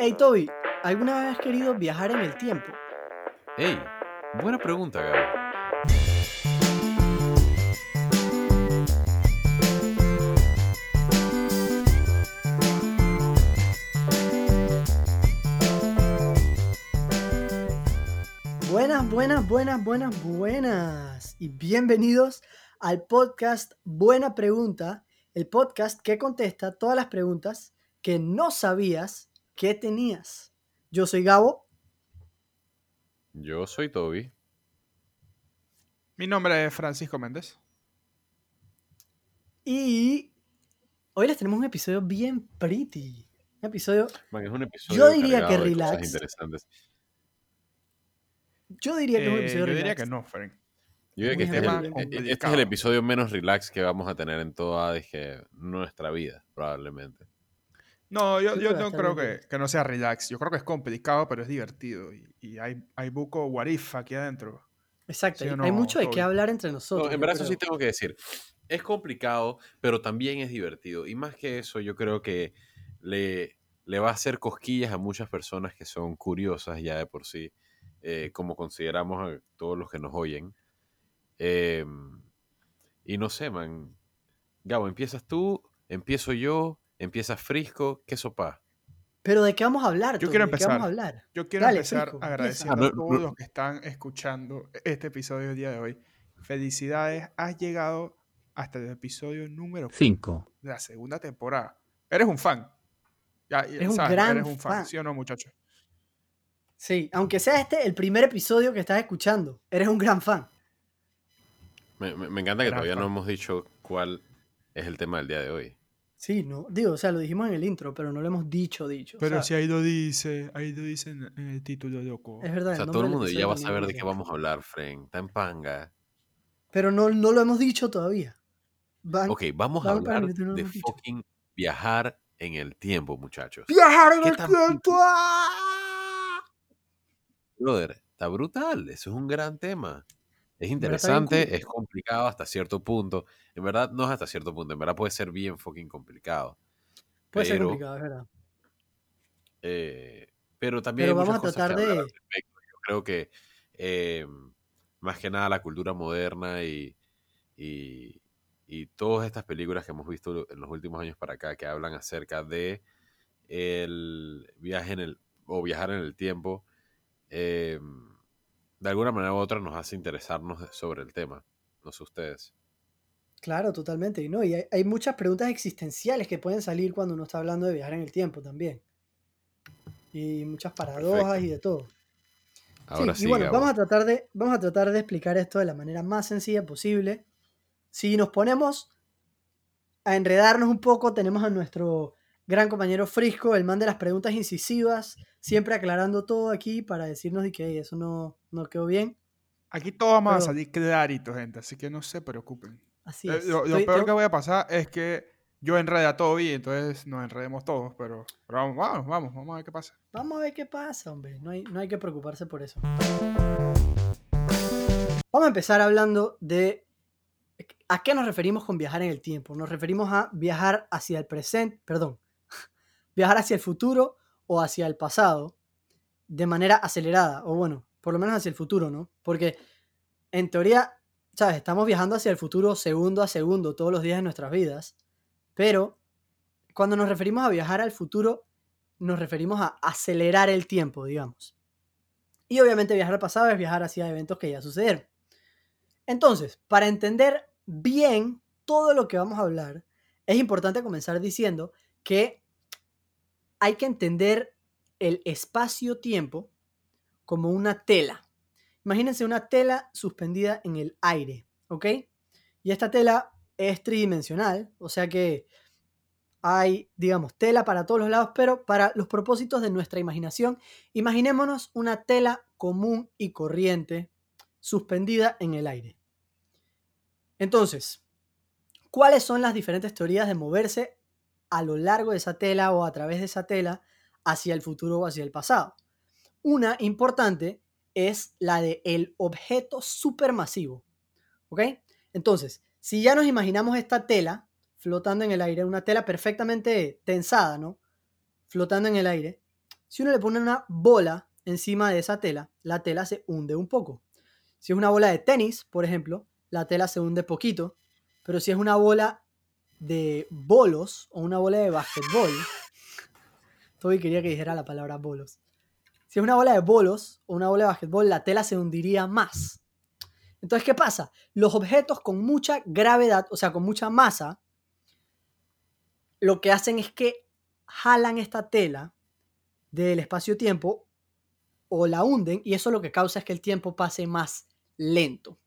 Hey Toby, ¿alguna vez has querido viajar en el tiempo? Ey, buena pregunta, Gabo. Buenas, buenas, buenas, buenas, buenas. Y bienvenidos al podcast Buena Pregunta, el podcast que contesta todas las preguntas que no sabías que tenías. Yo soy Gabo. Yo soy Toby. Mi nombre es Francisco Méndez. Y hoy les tenemos un episodio bien pretty. Un episodio, Man, es un episodio Yo diría que relax. interesantes. yo diría que es un Eh, episodio yo diría relax. que no, Frank. Yo diría que este es, tema el, este es el episodio menos relax que vamos a tener en toda dije, nuestra vida, probablemente. No, yo, yo no creo que, que no sea relax. Yo creo que es complicado, pero es divertido. Y, y hay, hay buco what if aquí adentro. Exacto, ¿Sí o hay mucho de qué hablar entre No, nosotros. en verdad eso sí tengo que decir. Es complicado, pero también es divertido. Y más que eso, yo creo que le, le va a hacer cosquillas a muchas personas que son curiosas ya de por sí, eh, como consideramos a todos los que nos oyen. Eh, y no sé, man. Gabo, empiezas tú, empiezo yo, empiezas Frisco, ¿qué sopa? Pero ¿de qué vamos a hablar? Yo quiero ¿De qué vamos a empezar. hablar? Yo quiero Dale, empezar Frisco, agradeciendo empieza. a Ah, no, todos los que están escuchando este episodio del día de hoy. Felicidades, has llegado hasta el episodio número 5. de la segunda temporada. Eres un fan. Ya, Eres un sabes, gran eres un fan, fan. ¿sí o no, muchachos? Sí, aunque sea este el primer episodio que estás escuchando, eres un gran fan. Me, me- me encanta que Gran todavía no hemos dicho cuál es el tema del día de hoy. Sí, no, digo, o sea, lo dijimos en el intro, pero no lo hemos dicho, dicho. o Pero sea, si ahí lo dice, ahí lo dice en, en el título, loco. es verdad. O sea, el todo el mundo ya va a saber de qué vamos a hablar, Fren. Está en panga. Pero no, no lo hemos dicho todavía. Van- Ok, vamos a van hablar no de dicho. fucking viajar en el tiempo, muchachos. ¡Viajar en ¿Qué el tiempo! Brother, está brutal. Eso es un gran tema. Es interesante, es complicado hasta cierto punto. En verdad, no es hasta cierto punto. En verdad puede ser bien fucking complicado. Puede ser Pero, complicado, es verdad. eh, pero también Pero hay vamos a tratar de- al. Yo creo que eh, más que nada la cultura moderna y, y, y todas estas películas que hemos visto en los últimos años para acá que hablan acerca de el viaje en el o viajar en el tiempo eh, de alguna manera u otra nos hace interesarnos sobre el tema no sé ustedes Claro, totalmente. Y, no, y hay, hay muchas preguntas existenciales que pueden salir cuando uno está hablando de viajar en el tiempo también. Y muchas paradojas Perfecto. y de todo. ahora Sí, sí, y bueno, Gabo. vamos a, tratar de, vamos a tratar de explicar esto de la manera más sencilla posible. Si nos ponemos a enredarnos un poco, tenemos a nuestro gran compañero Frisco, el man de las preguntas incisivas, siempre aclarando todo aquí para decirnos de que "Ey, eso no, no quedó bien. Aquí todos vamos a Pero- salir claritos, gente, así que no se preocupen. Así Eh, es. Lo, lo Estoy- peor que voy a pasar es que yo enrede a Toby y entonces nos enredemos todos, pero, pero vamos, vamos, vamos, vamos a ver qué pasa. Vamos a ver qué pasa, hombre. No hay, no hay que preocuparse por eso. Vamos a empezar hablando de a qué nos referimos con viajar en el tiempo. Nos referimos a viajar hacia el presente, perdón, viajar hacia el futuro o hacia el pasado de manera acelerada, o bueno, por lo menos hacia el futuro, ¿no? Porque en teoría, ¿sabes? Estamos viajando hacia el futuro segundo a segundo todos los días de nuestras vidas, pero cuando nos referimos a viajar al futuro, nos referimos a acelerar el tiempo, digamos. Y obviamente viajar al pasado es viajar hacia eventos que ya sucedieron. Entonces, para entender bien todo lo que vamos a hablar, es importante comenzar diciendo que hay que entender el espacio-tiempo como una tela. Imagínense una tela suspendida en el aire, ¿ok? Y esta tela es tridimensional, o sea que hay, digamos, tela para todos los lados, pero para los propósitos de nuestra imaginación, imaginémonos una tela común y corriente suspendida en el aire. Entonces, ¿cuáles son las diferentes teorías de moverse a lo largo de esa tela o a través de esa tela hacia el futuro o hacia el pasado? Una importante es la de el objeto supermasivo. ¿Ok? Entonces, si ya nos imaginamos esta tela flotando en el aire, una tela perfectamente tensada, ¿no? Flotando en el aire. Si uno le pone una bola encima de esa tela, la tela se hunde un poco. Si es una bola de tenis, por ejemplo, la tela se hunde poquito, pero si es una bola de bolos o una bola de básquetbol, Toby quería que dijera la palabra bolos. Si es una bola de bolos o una bola de básquetbol, la tela se hundiría más. Entonces, ¿qué pasa? Los objetos con mucha gravedad, o sea, con mucha masa, lo que hacen es que jalan esta tela del espacio-tiempo o la hunden y eso lo que causa es que el tiempo pase más lento.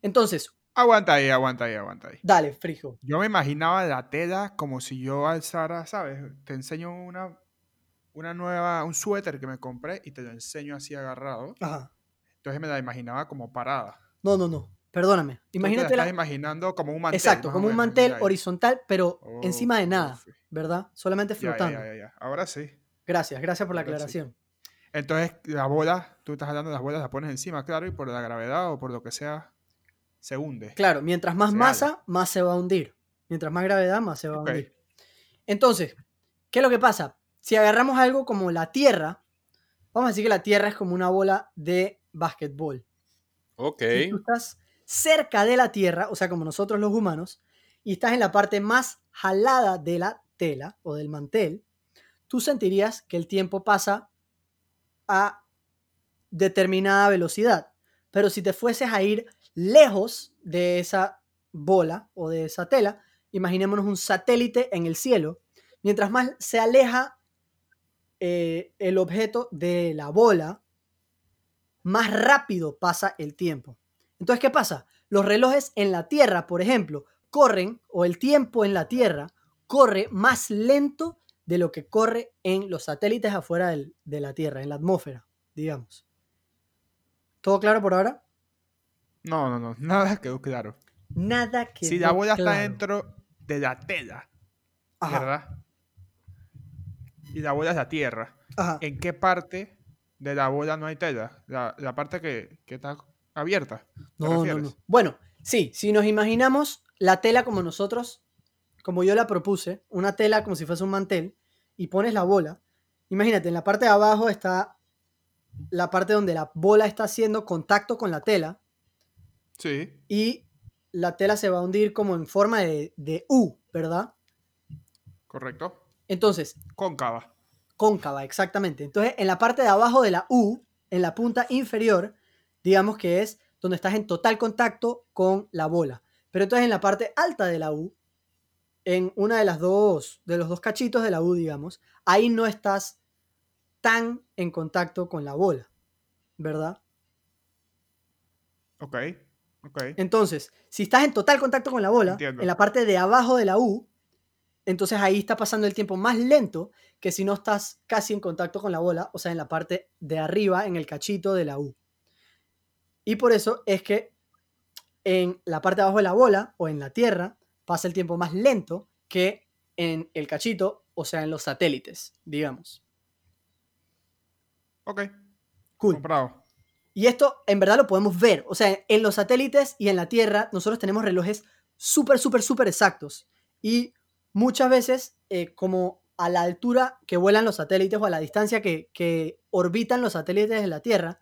Entonces, Aguanta ahí, aguanta ahí, aguanta ahí. dale, Frijo. Yo me imaginaba la tela como si yo alzara, ¿sabes? Te enseño una, una nueva, un suéter que me compré y te lo enseño así agarrado. Ajá. Entonces me la imaginaba como parada. No, no, no. Perdóname. Tú te la Imagínate estás imaginando como un mantel. Exacto, como un mantel horizontal, pero Oh, encima de nada. ¿verdad? Solamente flotando. ya, ya, ya. Ahora sí. Gracias, gracias por la sí. aclaración. Entonces, la bola, tú estás hablando de las bolas, las pones encima, claro, y por la gravedad o por lo que sea, se hunde. Claro, mientras más Se masa, más se va a hundir. Mientras más gravedad, más se va a hundir. Entonces, ¿qué es lo que pasa? Si agarramos algo como la Tierra, vamos a decir que la Tierra es como una bola de básquetbol. Ok. Si tú estás cerca de la Tierra, o sea, como nosotros los humanos, y estás en la parte más jalada de la tela o del mantel, tú sentirías que el tiempo pasa a determinada velocidad. Pero si te fueses a ir lejos de esa bola o de esa tela, imaginémonos un satélite en el cielo, mientras más se aleja eh, el objeto de la bola, más rápido pasa el tiempo. Entonces, ¿qué pasa? Los relojes en la Tierra, por ejemplo, corren, o el tiempo en la Tierra corre más lento de lo que corre en los satélites afuera del- de la Tierra, en la atmósfera, digamos. ¿Todo claro por ahora? No, no, no, nada quedó claro. Nada que. si la bola está dentro de la tela, Ajá, ¿verdad? Y la bola es la tierra. ajá. ¿En qué parte de la bola no hay tela? La, la parte que, que está abierta. ¿te No, no, no. Bueno, sí, si nos imaginamos la tela como nosotros, como yo la propuse, una tela como si fuese un mantel, y pones la bola, imagínate, en la parte de abajo está la parte donde la bola está haciendo contacto con la tela, Sí, y la tela se va a hundir como en forma de, de U, ¿verdad? correcto. Entonces, Cóncava. cóncava, exactamente. Entonces, en la parte de abajo de la U, en la punta inferior, digamos que es donde estás en total contacto con la bola. Pero entonces en la parte alta de la U, en una de las dos, de los dos cachitos de la U, digamos, ahí no estás tan en contacto con la bola, ¿verdad? Ok, Entonces, si estás en total contacto con la bola, Entiendo. en la parte de abajo de la U, entonces ahí está pasando el tiempo más lento que si no estás casi en contacto con la bola, o sea, en la parte de arriba, en el cachito de la U. Y por eso es que en la parte de abajo de la bola o en la Tierra pasa el tiempo más lento que en el cachito, o sea, en los satélites, digamos. Ok, Cool. comprado. Y esto en verdad lo podemos ver. O sea, en los satélites y en la Tierra nosotros tenemos relojes súper, súper, súper exactos. Y muchas veces, eh, como a la altura que vuelan los satélites o a la distancia que, que orbitan los satélites de la Tierra,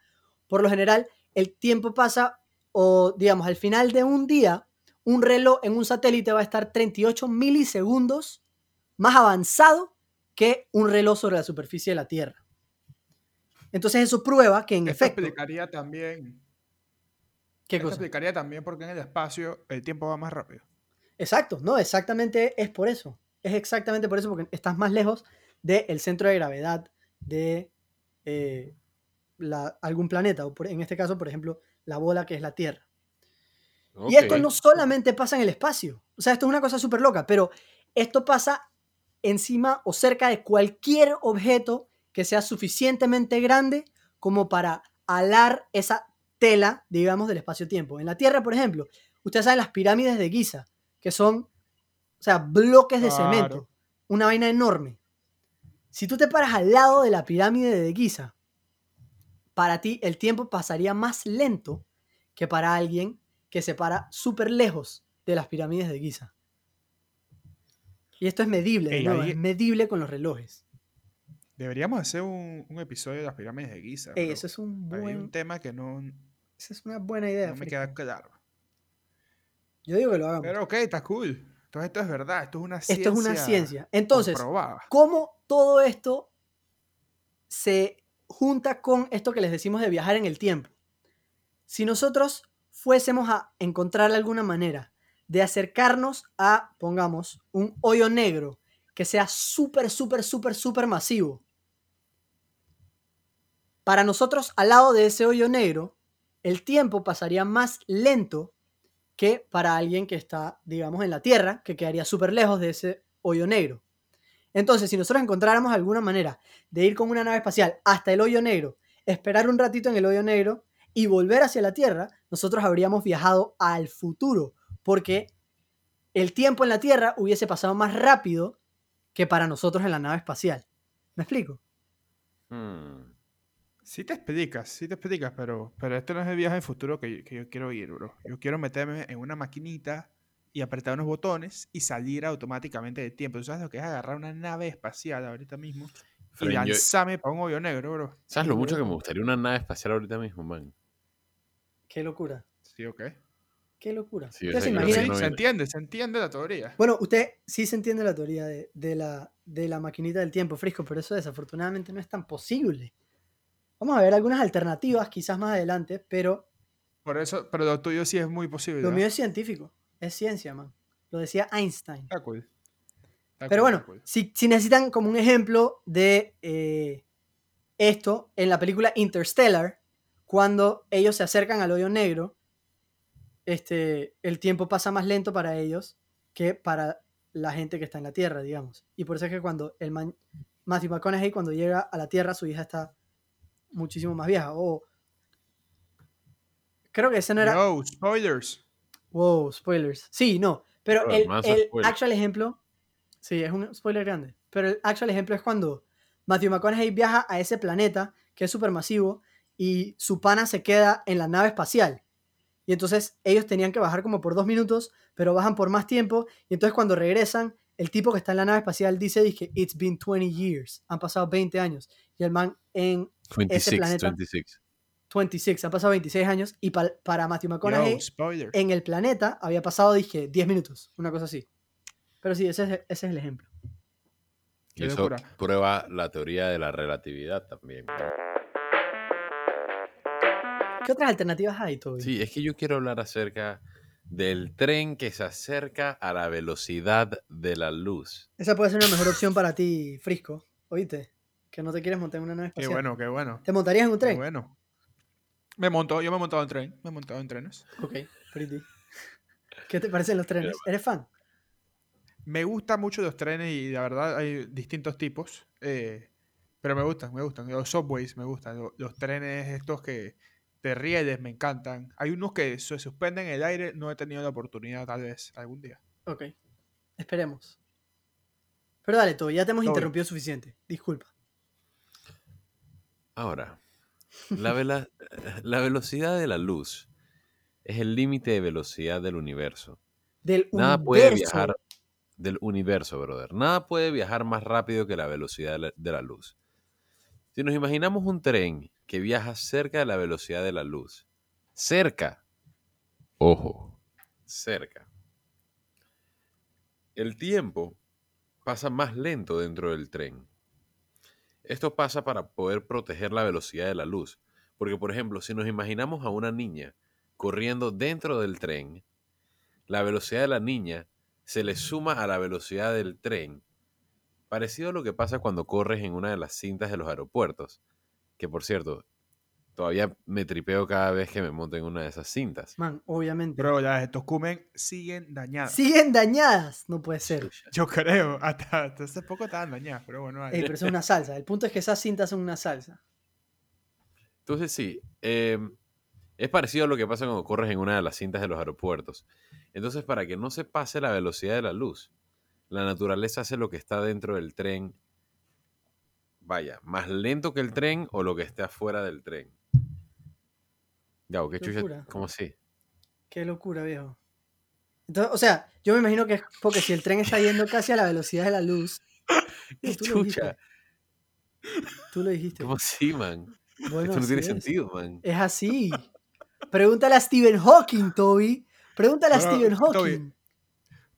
por lo general el tiempo pasa, o digamos, al final de un día, un reloj en un satélite va a estar 38 milisegundos más avanzado que un reloj sobre la superficie de la Tierra. Entonces eso prueba que en Esto efecto... explicaría también. ¿Qué esto cosa? explicaría también porque en el espacio el tiempo va más rápido. Exacto, no, exactamente es por eso. Es exactamente por eso, porque estás más lejos del centro de gravedad de eh, la- algún planeta, o por- en este caso, por ejemplo, la bola que es la Tierra. Y esto no solamente pasa en el espacio, o sea, esto es una cosa súper loca, pero esto pasa encima o cerca de cualquier objeto que sea suficientemente grande como para alar esa tela, digamos, del espacio-tiempo. En la Tierra, por ejemplo, ustedes saben las pirámides de Giza, que son, o sea, bloques de Claro. cemento, una vaina enorme. Si tú te paras al lado de la pirámide de Giza, para ti el tiempo pasaría más lento que para alguien que se para súper lejos de las pirámides de Giza. Y esto es medible, Ey, ahí- es medible con los relojes. Deberíamos hacer un, un episodio de las pirámides de Giza. Ey, eso es un Hay buen, un tema que no, esa es una buena idea. no me queda claro. Yo digo que lo hagamos. Pero ok, está cool. Entonces esto es verdad, esto es una ciencia. esto es una ciencia. Entonces, comprobada. ¿cómo todo esto se junta con esto que les decimos de viajar en el tiempo? Si nosotros fuésemos a encontrar alguna manera de acercarnos a, pongamos, un hoyo negro que sea súper, súper, súper, súper masivo. Para nosotros, al lado de ese hoyo negro, el tiempo pasaría más lento que para alguien que está, digamos, en la Tierra, que quedaría súper lejos de ese hoyo negro. Entonces, si nosotros encontráramos alguna manera de ir con una nave espacial hasta el hoyo negro, esperar un ratito en el hoyo negro y volver hacia la Tierra, nosotros habríamos viajado al futuro, porque el tiempo en la Tierra hubiese pasado más rápido que para nosotros en la nave espacial. ¿Me explico? Hmm. Sí te explicas, sí te explicas, pero, pero este no es el viaje en futuro que, yo- que yo quiero ir, bro. Yo quiero meterme en una maquinita y apretar unos botones y salir automáticamente del tiempo. ¿Tú sabes lo que es agarrar una nave espacial ahorita mismo y yo- lanzarme para un hoyo negro, bro? ¿Sabes lo mucho que me gustaría una nave espacial ahorita mismo, man? Qué locura. Sí, ok. Qué locura. Sí, yo ¿Ustedes sé se Sí, no se entiende, se entiende la teoría. Bueno, usted sí se entiende la teoría de, de la, de la maquinita del tiempo, Frisco, pero eso desafortunadamente no es tan posible. Vamos a ver algunas alternativas, quizás más adelante, pero Por eso, pero lo tuyo sí es muy posible. lo ¿no? mío es científico, es ciencia, man. Lo decía Einstein. Está cool. Está Pero cool, bueno, está cool. si, si necesitan como un ejemplo de eh, esto, en la película Interstellar, cuando ellos se acercan al hoyo negro, este, el tiempo pasa más lento para ellos que para la gente que está en la Tierra, digamos. Y por eso es que cuando el man, Matthew McConaughey, cuando llega a la Tierra, su hija está muchísimo más vieja. O creo que ese no era... Yo, spoilers. Wow, spoilers. Sí, no. Pero el, actual ejemplo. Sí, es un spoiler grande. Pero el actual ejemplo es cuando Matthew McConaughey viaja a ese planeta que es supermasivo y su pana se queda en la nave espacial. Y entonces ellos tenían que bajar como por dos minutos, pero bajan por más tiempo. Y entonces cuando regresan, el tipo que está en la nave espacial dice, dice It's been 20 years. Han pasado 20 años. Y el man en 26, planeta- 26. 26, han pasado 26 años. Y pa- para Matthew McConaughey, Yo, en el planeta había pasado, dije, 10 minutos, una cosa así. Pero sí, ese es, ese es el ejemplo. Y eso locura. prueba la teoría de la relatividad también. ¿Qué otras alternativas hay, Toby? Sí, es que yo quiero hablar acerca del tren que se acerca a la velocidad de la luz. Esa puede ser una mejor opción para ti, Frisco. ¿Oíste? Que no te quieres montar en una nave Qué espacial. bueno, qué bueno. ¿Te montarías en un Qué tren? bueno. Me montó, yo me he montado en tren. Me he montado en trenes. Ok, pretty. ¿Qué te parecen los trenes? ¿Eres fan? Me gustan mucho los trenes y la verdad hay distintos tipos. eh, pero me gustan, me gustan. Los subways me gustan. lo- Los, trenes estos que de rieles me encantan. Hay unos que se suspenden en el aire. No he tenido la oportunidad tal vez algún día. Ok. Esperemos. Pero dale, Toby, ya te hemos interrumpido suficiente. Disculpa. Ahora, la, vela- la velocidad de la luz es el límite de velocidad del universo. Del Nada puede viajar del universo, brother. Nada puede viajar más rápido que la velocidad de la, de la luz. Si nos imaginamos un tren que viaja cerca de la velocidad de la luz, cerca, ojo, cerca, el tiempo pasa más lento dentro del tren. Esto pasa para poder proteger la velocidad de la luz. Porque, por ejemplo, si nos imaginamos a una niña corriendo dentro del tren, la velocidad de la niña se le suma a la velocidad del tren. Parecido a lo que pasa cuando corres en una de las cintas de los aeropuertos. Que por cierto, todavía me tripeo cada vez que me monto en una de esas cintas. Man, obviamente. Bro, las de Tocumen siguen dañadas. Siguen dañadas. No puede ser. Yo creo. Hasta, hasta hace poco estaban dañadas. Pero bueno, Ey, vale. pero eso es una salsa. El punto es que esas cintas son una salsa. Entonces sí, eh, es parecido a lo que pasa cuando corres en una de las cintas de los aeropuertos. Entonces para que no se pase la velocidad de la luz, la naturaleza hace lo que está dentro del tren, vaya, más lento que el tren o lo que esté afuera del tren. Ya, ¿o qué Qué chucha? locura. ¿Cómo así? Qué locura, viejo. Entonces, o sea, yo me imagino que es porque si el tren está yendo casi a la velocidad de la luz. ¿Qué tú lo dijiste. chucha? Tú lo dijiste. ¿Cómo así, man? Bueno, Esto no tiene es. sentido, man. Es así. Pregúntale a Stephen Hawking, Toby. Pregúntale a Stephen Hawking.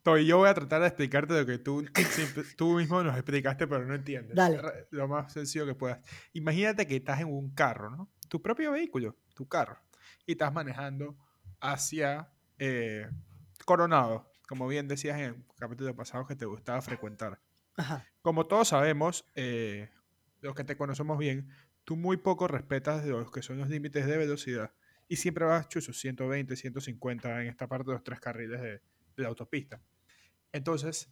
Toby, yo voy a tratar de explicarte lo que tú, siempre- tú mismo nos explicaste, pero no entiendes. Dale. Lo más sencillo que puedas. Imagínate que estás en un carro, ¿no? Tu propio vehículo, tu carro. Y estás manejando hacia eh, Coronado, como bien decías en el capítulo pasado que te gustaba frecuentar. Ajá. Como todos sabemos, eh, los que te conocemos bien, tú muy poco respetas los que son los límites de velocidad. Y siempre vas chuzo 120, 150 en esta parte de los tres carriles de, de la autopista. Entonces,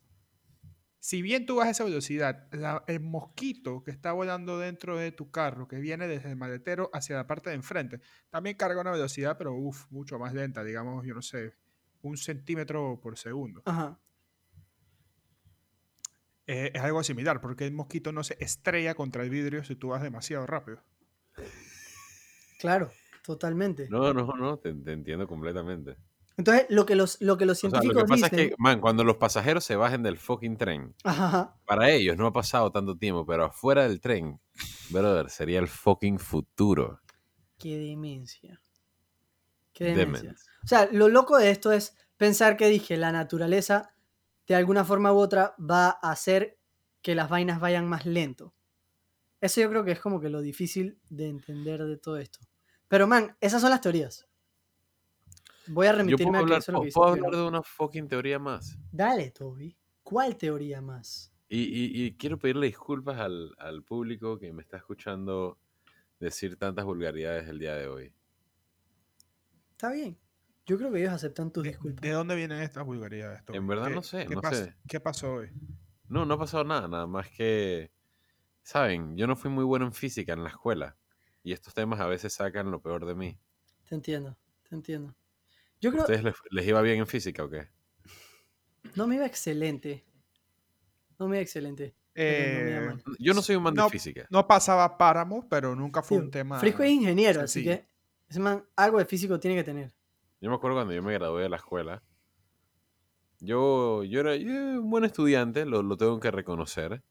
si bien tú vas a esa velocidad, la- el mosquito que está volando dentro de tu carro, que viene desde el maletero hacia la parte de enfrente, también carga una velocidad, pero uf, mucho más lenta, digamos, yo no sé, un centímetro por segundo. Ajá. Eh, es algo similar, porque el mosquito no se estrella contra el vidrio si tú vas demasiado rápido. Claro, totalmente. No, no, no, te, te entiendo completamente. Entonces, lo que los, lo que los O sea, lo científicos que pasa dicen. es que, man, cuando los pasajeros se bajen del fucking tren, Ajá, ajá. para ellos no ha pasado tanto tiempo, pero afuera del tren, brother, sería el fucking futuro. Qué demencia. Qué demencia. O sea, lo loco de esto es pensar que dije, la naturaleza de alguna forma u otra va a hacer que las vainas vayan más lento. Eso yo creo que es como que lo difícil de entender de todo esto. Pero man, esas son las teorías. Voy a Yo remitirme puedo a que hablar, eso es lo que puedo hablar de una fucking teoría más. Dale, Toby. ¿Cuál teoría más? Y, y- y quiero pedirle disculpas al, al público que me está escuchando decir tantas vulgaridades el día de hoy. Está bien. Yo creo que ellos aceptan tus ¿De, disculpas. de dónde vienen estas vulgaridades? Toby? En verdad ¿Qué- no sé, ¿qué no sé. ¿Qué pasó hoy? No, no ha pasado nada, nada más que, saben, yo no fui muy bueno en física en la escuela y estos temas a veces sacan lo peor de mí. Te entiendo, te entiendo. Yo creo ¿Ustedes les, les iba bien en física o qué? no me iba excelente. No me iba excelente. pero no me iba Eh. Yo no soy un man de No, física. no pasaba páramo, pero nunca fue Sí, un tema. Frisco es ingeniero, así que ese man algo de físico tiene que tener. Yo me acuerdo cuando yo me gradué de la escuela. Yo, yo era yo era un buen estudiante, lo, lo tengo que reconocer,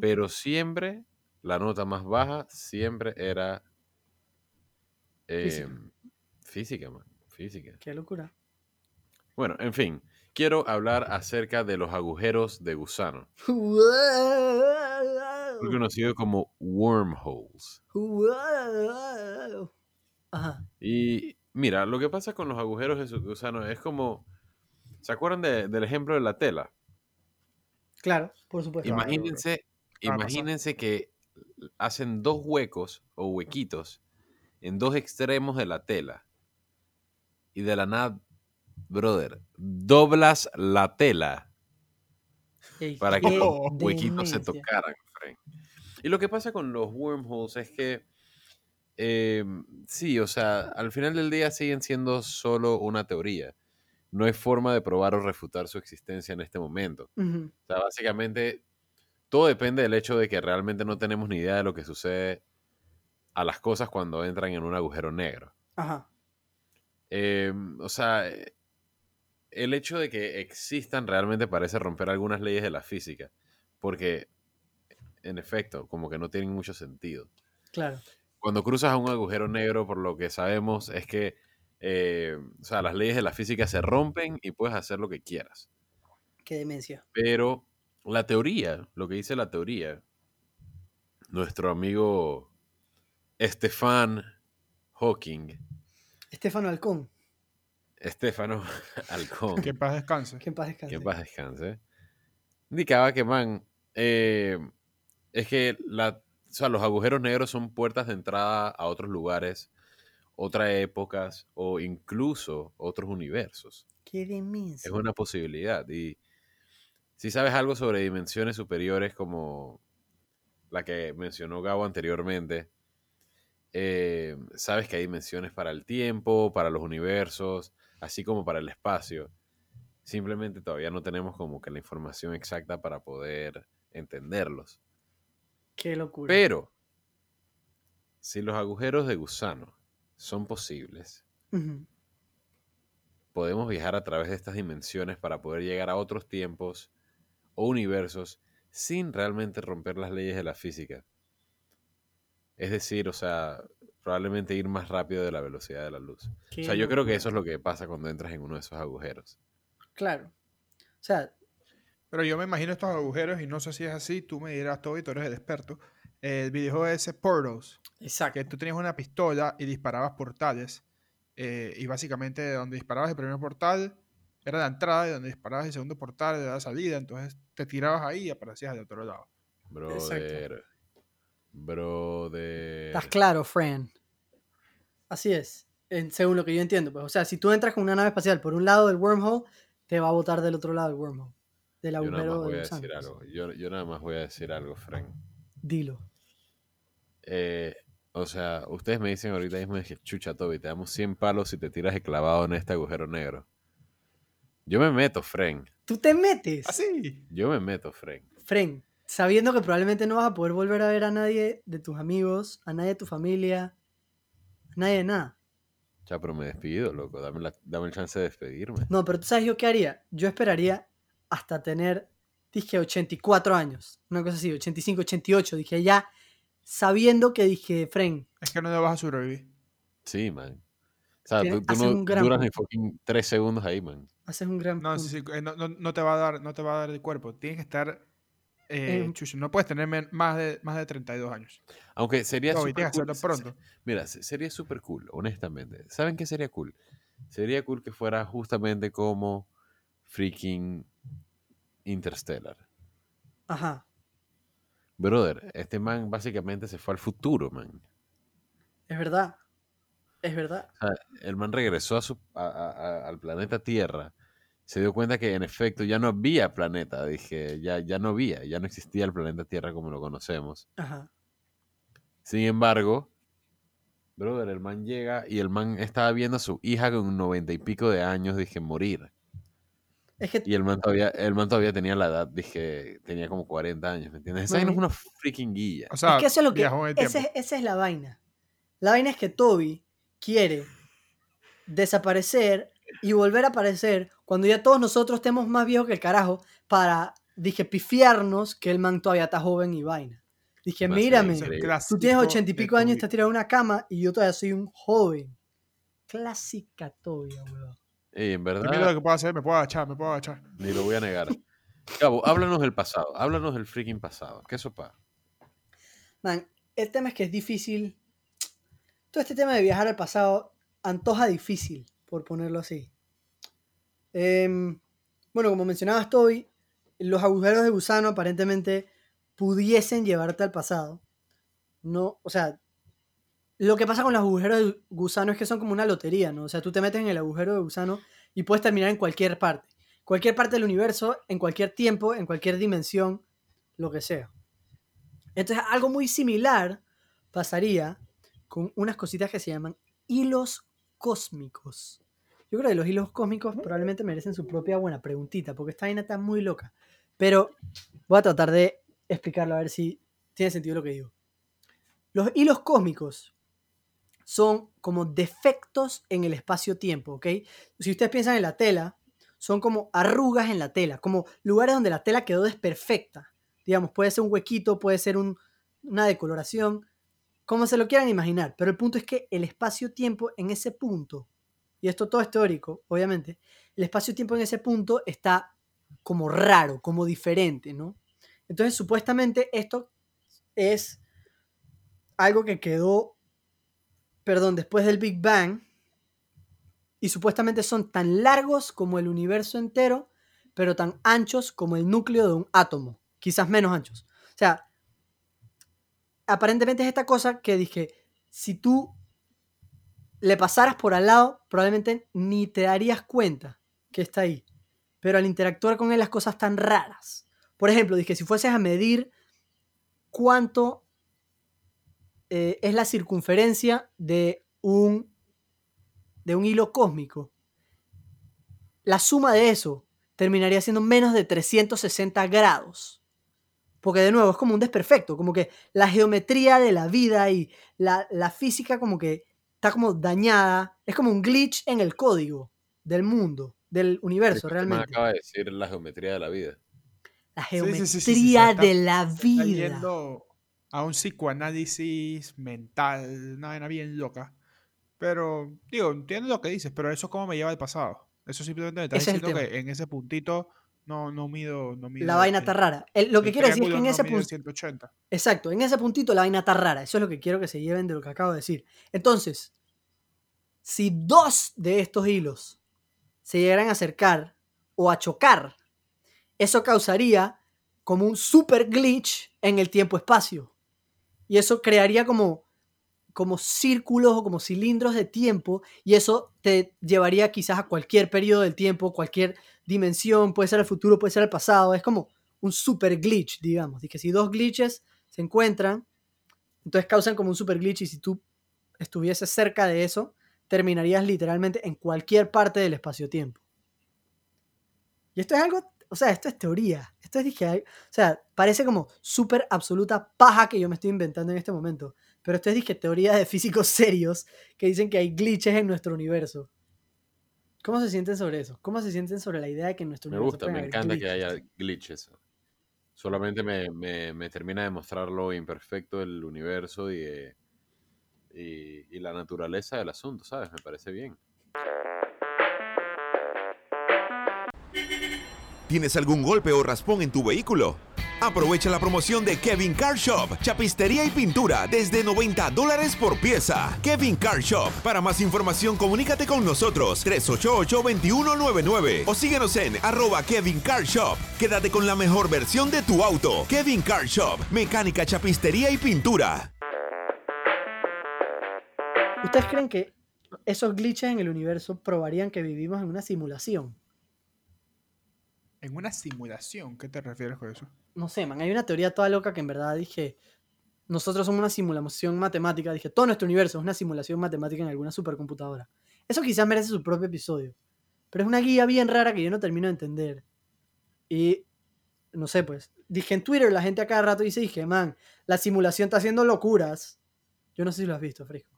pero siempre la nota más baja siempre era Física. em, física, man, física. Qué locura. Bueno, en fin, quiero hablar acerca de los agujeros de gusano, muy conocido como wormholes. Ajá. Y mira, lo que pasa con los agujeros de gusano es como, ¿se acuerdan de- del ejemplo de la tela? Claro, por supuesto. Imagínense, imagínense que hacen dos huecos o huequitos en dos extremos de la tela. Y de la nada, brother, doblas la tela para que los huequitos se tocaran. Frank. Y lo que pasa con los wormholes es que, eh, sí, o sea, al final del día siguen siendo solo una teoría. No hay forma de probar o refutar su existencia en este momento. O sea, básicamente todo depende del hecho de que realmente no tenemos ni idea de lo que sucede a las cosas cuando entran en un agujero negro. Ajá. Eh, o sea, eh, el hecho de que existan realmente parece romper algunas leyes de la física, porque en efecto, como que no tienen mucho sentido. Claro. Cuando cruzas a un agujero negro, por lo que sabemos, es que eh, o sea, las leyes de la física se rompen y puedes hacer lo que quieras. Qué demencia. Pero la teoría, lo que dice la teoría, nuestro amigo Stefan Hawking, Estefano Halcón. Estefano Halcón, Que en paz descanse. Que en paz descanse. que en paz descanse, indicaba que, man, eh, es que la, o sea, los agujeros negros son puertas de entrada a otros lugares, otras épocas o incluso otros universos. Qué demencia. Es una posibilidad. Y si sabes algo sobre dimensiones superiores como la que mencionó Gabo anteriormente, eh, sabes que hay dimensiones para el tiempo, para los universos, así como para el espacio. Simplemente todavía no tenemos como que la información exacta para poder entenderlos. Qué locura. Pero, si los agujeros de gusano son posibles, podemos viajar a través de estas dimensiones para poder llegar a otros tiempos o universos sin realmente romper las leyes de la física. Es decir, o sea, probablemente ir más rápido de la velocidad de la luz. O sea, yo creo que eso es lo que pasa cuando entras en uno de esos agujeros. Claro. O sea, Pero yo me imagino estos agujeros y no sé si es así. Tú me dirás, Toby, tú eres el experto. El videojuego ese Portals, exacto. que tú tenías una pistola y disparabas portales. eh, y básicamente donde disparabas el primer portal era la entrada y donde disparabas el segundo portal era la salida. Entonces te tirabas ahí y aparecías del otro lado. Brother. Brother. Estás claro, friend. Así es. en- según lo que yo entiendo. Pues, o sea, si tú entras con una nave espacial por un lado del wormhole, te va a botar del otro lado del wormhole. Del Yo nada más agujero voy de a decir algo. Yo, yo nada más voy a decir algo, Frank. Dilo. Eh, o sea, ustedes me dicen ahorita mismo que chucha, Toby, te damos 100 palos si te tiras de clavado en este agujero negro. Yo me meto, Frank. Tú te metes. Así. Yo me meto, Frank. Fren, sabiendo que probablemente no vas a poder volver a ver a nadie de tus amigos, a nadie de tu familia, a nadie de nada. Ya, pero me despido, loco. Dame, la- dame el chance de despedirme. No, pero tú sabes yo qué haría. Yo esperaría hasta tener, dije, 84 años. Una cosa así, 85, 88. Dije, ya sabiendo que dije, Fren, Es que no le vas a sobrevivir. Sí, man. O sea, tú, tú haces no un gran duras ni fucking 3 segundos ahí, man. haces un gran No, sí, sí, eh, no, no- no te va a dar, no te va a dar el cuerpo. Tienes que estar. Eh, chucho, no puedes tener más de, más de 32 años. Aunque sería que cool. pronto. Mira, se- sería súper cool, honestamente. ¿Saben qué sería cool? Sería cool que fuera justamente como freaking Interstellar. Ajá. Brother, este man básicamente se fue al futuro, man. Es verdad. Es verdad. O sea, el man regresó a su, a- a- a- al planeta Tierra. Se dio cuenta que en efecto ya no había planeta. Dije, ya, ya no había, ya no existía el planeta Tierra como lo conocemos. Ajá. Sin embargo, brother, el man llega y el man estaba viendo a su hija con noventa y pico de años, dije, morir. Es que Y el man todavía, el man todavía tenía la edad, dije, tenía como 40 años, ¿me entiendes? Esa vaina es una freaking guilla. O sea, es que eso es lo que. viajó en el ese tiempo. es- esa es la vaina. La vaina es que Toby quiere desaparecer y volver a aparecer cuando ya todos nosotros estemos más viejos que el carajo para, dije, pifiarnos que el man todavía está joven y vaina. Dije, ser mírame, tú tienes ochenta y pico años estás tirado en una cama y yo todavía soy un joven. Clásica Toby, weón. Y en Mira lo verdad, que puedo hacer, me puedo agachar, me puedo agachar. ni lo voy a negar. Cabo, háblanos del pasado, háblanos del freaking pasado. ¿Qué sopa? Man, el tema es que es difícil. Todo este tema de viajar al pasado antoja difícil, por ponerlo así. Em, bueno, como mencionabas, Toby, los agujeros de gusano aparentemente pudiesen llevarte al pasado. No, o sea, lo que pasa con los agujeros de gusano es que son como una lotería, ¿no? O sea, tú te metes en el agujero de gusano y puedes terminar en cualquier parte. Cualquier parte del universo, en cualquier tiempo, en cualquier dimensión, lo que sea. Entonces, algo muy similar pasaría con unas cositas que se llaman hilos cósmicos. Yo creo que los hilos cósmicos probablemente merecen su propia buena preguntita, porque esta vaina está muy loca. Pero voy a tratar de explicarlo a ver si tiene sentido lo que digo. Los hilos cósmicos son como defectos en el espacio-tiempo, ¿ok? Si ustedes piensan en la tela, son como arrugas en la tela, como lugares donde la tela quedó desperfecta. Digamos, puede ser un huequito, puede ser un- una decoloración, como se lo quieran imaginar. Pero el punto es que el espacio-tiempo en ese punto, y esto todo es teórico, obviamente, el espacio-tiempo en ese punto está como raro, como diferente, ¿no? Entonces, supuestamente esto es algo que quedó, perdón, después del Big Bang, y supuestamente son tan largos como el universo entero, pero tan anchos como el núcleo de un átomo, quizás menos anchos. O sea, aparentemente es esta cosa que dije, si tú le pasaras por al lado, probablemente ni te darías cuenta que está ahí. Pero al interactuar con él las cosas tan raras. Por ejemplo, dije, si fueses a medir cuánto eh, es la circunferencia de un, de un hilo cósmico, la suma de eso terminaría siendo menos de 360 grados. Porque de nuevo es como un desperfecto, como que la geometría de la vida y la, la física como que está como dañada, es como un glitch en el código del mundo, del universo Este realmente. acaba de decir la geometría de la vida. La Sí, sí, sí, sí, geometría está- de la está vida. yendo- a un psicoanálisis mental, una vaina bien loca. Pero, digo, entiendo lo que dices, pero eso cómo me lleva al pasado. Eso simplemente me está Ese es diciendo tema. que en ese puntito no, no mido, no mido La vaina está rara. El- lo que quiero decir es que en ese punto... 180. Exacto, en ese puntito la vaina está rara. Eso es lo que quiero que se lleven de lo que acabo de decir. Entonces, si dos de estos hilos se llegaran a acercar o a chocar, eso causaría como un super glitch en el tiempo-espacio. Y eso crearía como, como círculos o como cilindros de tiempo y eso te llevaría quizás a cualquier periodo del tiempo, cualquier dimensión, puede ser el futuro, puede ser el pasado. Es como un super glitch, digamos. Y que si dos glitches se encuentran, entonces causan como un super glitch y si tú estuvieses cerca de eso, terminarías literalmente en cualquier parte del espacio-tiempo. Y esto es algo, o sea, esto es teoría. Esto es, dije, o sea, parece como súper absoluta paja que yo me estoy inventando en este momento. Pero esto es, dije, teoría de físicos serios que dicen que hay glitches en nuestro universo. ¿Cómo se sienten sobre eso? ¿Cómo se sienten sobre la idea de que nuestro Me universo gusta, pueden me encanta que haya glitches. Solamente me, me- me termina de mostrar lo imperfecto del universo y, eh, y, y la naturaleza del asunto, ¿sabes? Me parece bien. ¿Tienes algún golpe o raspón en tu vehículo? Aprovecha la promoción de Kevin Car Shop, chapistería y pintura desde 90 dólares por pieza. Kevin Car Shop. Para más información comunícate con nosotros 388-2199 o síguenos en arroba Kevin Car Shop. Quédate con la mejor versión de tu auto. Kevin Car Shop, mecánica, chapistería y pintura. ¿Ustedes creen que esos glitches en el universo probarían que vivimos en una simulación? En una simulación, ¿qué te refieres con eso? No sé, man, hay una teoría toda loca que en verdad dije, nosotros somos una simulación matemática, dije, todo nuestro universo es una simulación matemática en alguna supercomputadora. Eso quizás merece su propio episodio, pero es una guía bien rara que yo no termino de entender. Y, no sé, pues, dije en Twitter, la gente a cada rato dice, dije, man, la simulación está haciendo locuras. Yo no sé si lo has visto, Frisco.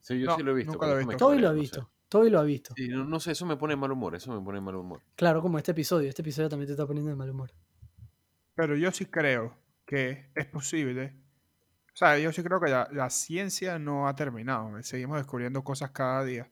Sí, yo No, sí lo he visto. nunca lo he visto. Toby lo ha cabrea, no sé. visto, Toby lo ha visto. Sí, no, no sé, eso me pone mal humor, eso me pone mal humor. Claro, como este episodio, este episodio también te está poniendo de mal humor. Pero yo sí creo que es posible. O sea, yo sí creo que la, la ciencia no ha terminado. Seguimos descubriendo cosas cada día.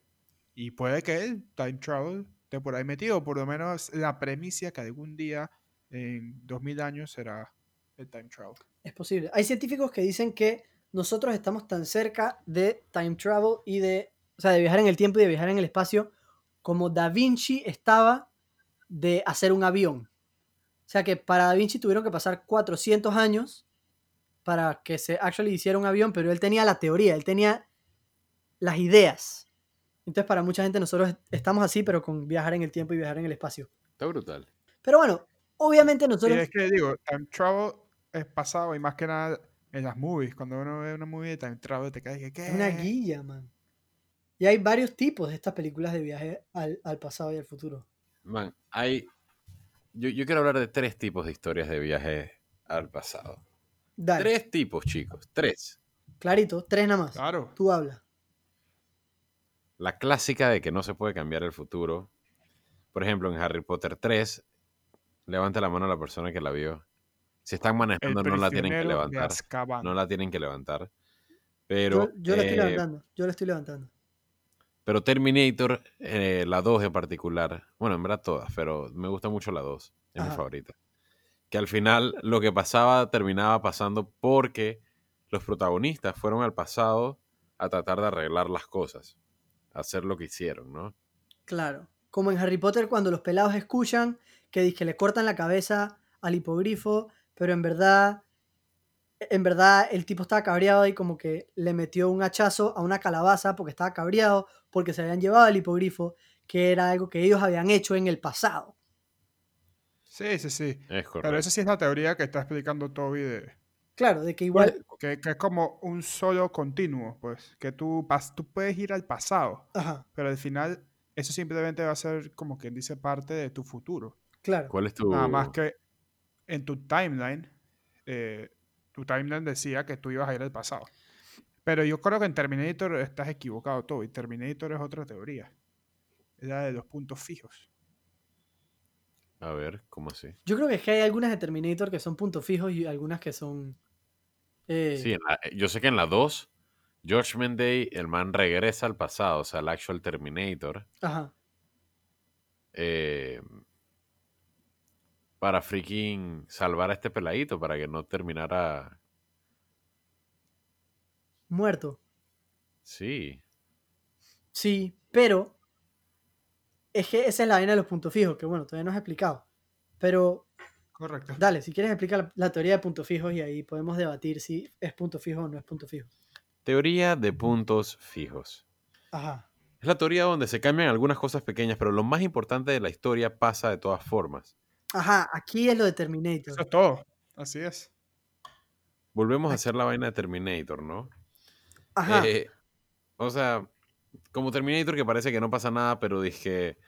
Y puede que el time travel esté por ahí metido. Por lo menos la premisa que algún día, en 2000 años, será el time travel. Es posible. Hay científicos que dicen que nosotros estamos tan cerca de time travel y de, o sea, de viajar en el tiempo y de viajar en el espacio como Da Vinci estaba de hacer un avión. O sea que para Da Vinci tuvieron que pasar 400 años para que se actually hiciera un avión, pero él tenía la teoría, él tenía las ideas. Entonces para mucha gente nosotros estamos así, pero con viajar en el tiempo y viajar en el espacio. Está brutal. Pero bueno, obviamente Y nosotros... es que digo, time travel es pasado y más que nada en las movies. Cuando uno ve una movie de time travel, te caes que ¿qué? Es una guía, man. Y hay varios tipos de estas películas de viaje al, al pasado y al futuro. Man, hay. Yo, yo quiero hablar de tres tipos de historias de viaje al pasado. Dale, Tres tipos, chicos. Tres. clarito, tres nada más. Claro. Tú hablas. La clásica de que no se puede cambiar el futuro. Por ejemplo, en Harry Potter 3, levanta la mano a la persona que la vio. Si están manejando, no la tienen que levantar. No la tienen que levantar. Pero, yo yo lo estoy eh, levantando. Yo lo estoy levantando. Pero Terminator, eh, la 2 en particular, bueno, en verdad todas, pero me gusta mucho la 2, es mi favorita. Que al final lo que pasaba terminaba pasando porque los protagonistas fueron al pasado a tratar de arreglar las cosas, a hacer lo que hicieron, ¿no? Claro. Como en Harry Potter cuando los pelados escuchan que, que le cortan la cabeza al hipogrifo, pero en verdad, en verdad el tipo estaba cabreado y como que le metió un hachazo a una calabaza porque estaba cabreado, porque se habían llevado al hipogrifo, que era algo que ellos habían hecho en el pasado. Sí, sí, sí. Es. Pero esa sí es la teoría que está explicando Toby de Claro, de que igual... que, que es como un solo continuo, pues, que tú, pas- tú puedes ir al pasado, Ajá, pero al final eso simplemente va a ser como quien dice parte de tu futuro. claro. ¿Cuál es tu...? Nada más que en tu timeline, eh, tu timeline decía que tú ibas a ir al pasado. Pero yo creo que en Terminator estás equivocado, Toby. Terminator es otra teoría. Es la de los puntos fijos. A ver, ¿cómo así? Yo creo que es que hay algunas de Terminator que son puntos fijos y algunas que son Eh, Sí, en la- yo sé que en la 2, Judgment Day, el man regresa al pasado, o sea, el actual Terminator, Ajá. eh, para freaking salvar a este peladito, para que no terminara. Muerto. Sí. Sí, pero es que esa es la vaina de los puntos fijos, que bueno, todavía no has explicado. Pero Correcto. dale, si quieres explicar la, la teoría de puntos fijos y ahí podemos debatir si es punto fijo o no es punto fijo. Teoría de puntos fijos. Ajá. Es la teoría donde se cambian algunas cosas pequeñas, pero lo más importante de la historia pasa de todas formas. Ajá, aquí es lo de Terminator. Eso es todo. Así es. Volvemos a hacer la vaina de Terminator, ¿no? Ajá. Eh, o sea, como Terminator que parece que no pasa nada, pero dije